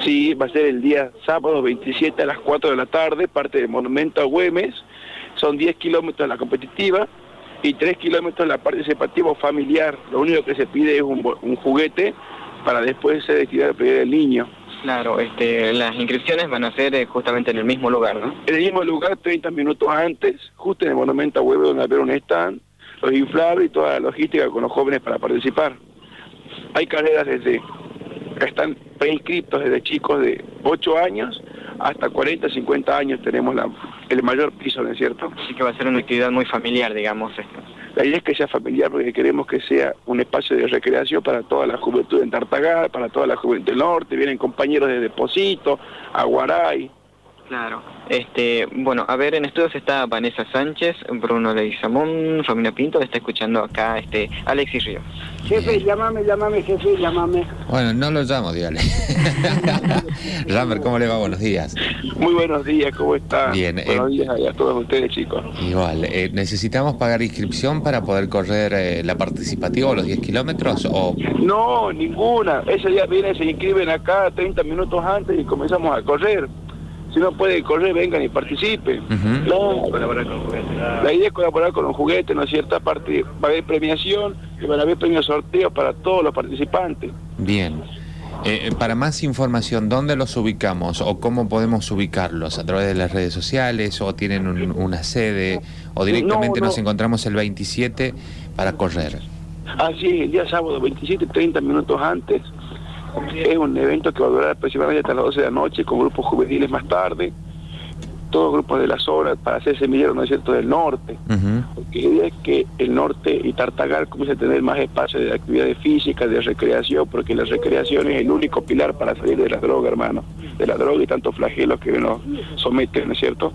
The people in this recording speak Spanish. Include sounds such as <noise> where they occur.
Sí, va a ser el día sábado 27 a las 4 de la tarde, parte del Monumento a Güemes. Son 10 kilómetros la competitiva y 3 kilómetros la participativa familiar. Lo único que se pide es un, un juguete para después ser destinado a pedir el niño. Claro, este, las inscripciones van a ser eh, justamente en el mismo lugar, ¿no? En el mismo lugar, 30 minutos antes, justo en el Monumento a Güemes, donde haber un stand, los inflables y toda la logística con los jóvenes para participar. Hay carreras desde están preinscriptos desde chicos de 8 años hasta 40, 50 años tenemos la, el mayor piso, ¿no es cierto? Así que va a ser una actividad muy familiar, digamos. La idea es que sea familiar porque queremos que sea un espacio de recreación para toda la juventud en Tartagal, para toda la juventud del norte, vienen compañeros de Deposito, Aguaray, Claro. Este, bueno, a ver, en estudios está Vanessa Sánchez, Bruno Leguizamón, Romina Pinto, está escuchando acá este Alexis Ríos. Jefe, llámame, llámame, jefe, llámame. Bueno, no lo llamo, dígale. <laughs> Rammer, ¿cómo le va? Buenos días. Muy buenos días, ¿cómo está? Bien. Buenos eh, días a todos ustedes, chicos. Igual, eh, ¿necesitamos pagar inscripción para poder correr eh, la participativa o los 10 kilómetros? O... No, ninguna. Ese día vienen, se inscriben acá 30 minutos antes y comenzamos a correr. Si no puede correr, vengan y participen. Ujú. No, la idea es colaborar con los juguetes, ¿no es cierto? Aparte, va a haber premiación y van a haber premios sorteos para todos los participantes. Bien. Eh, para más información, ¿dónde los ubicamos o cómo podemos ubicarlos? ¿A través de las redes sociales o tienen un- una sede o directamente No, no. nos encontramos el 27 para correr? Así es, el día sábado 27, 30 minutos antes. Es un evento que va a durar aproximadamente hasta las 12 de la noche, con grupos juveniles más tarde, todos grupos de la zona para hacer semillero, ¿no es cierto?, del norte. Porque la idea es que el norte y Tartagal comience a tener más espacio de actividades físicas, de recreación, porque la recreación es el único pilar para salir de la droga, hermano. De la droga y tantos flagelos que nos someten, ¿no es cierto?